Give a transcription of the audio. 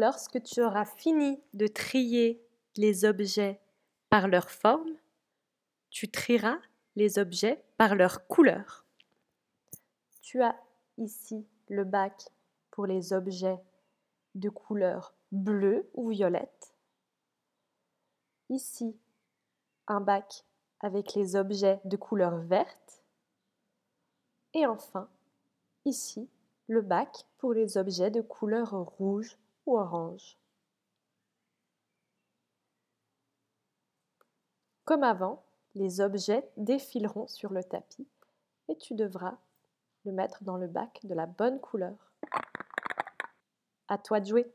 Lorsque tu auras fini de trier les objets par leur forme, tu trieras les objets par leur couleur. Tu as ici le bac pour les objets de couleur bleue ou violette. Ici, un bac avec les objets de couleur verte. Et enfin, ici, le bac pour les objets de couleur rouge orange? Comme avant, les objets défileront sur le tapis et tu devras le mettre dans le bac de la bonne couleur. À toi de jouer.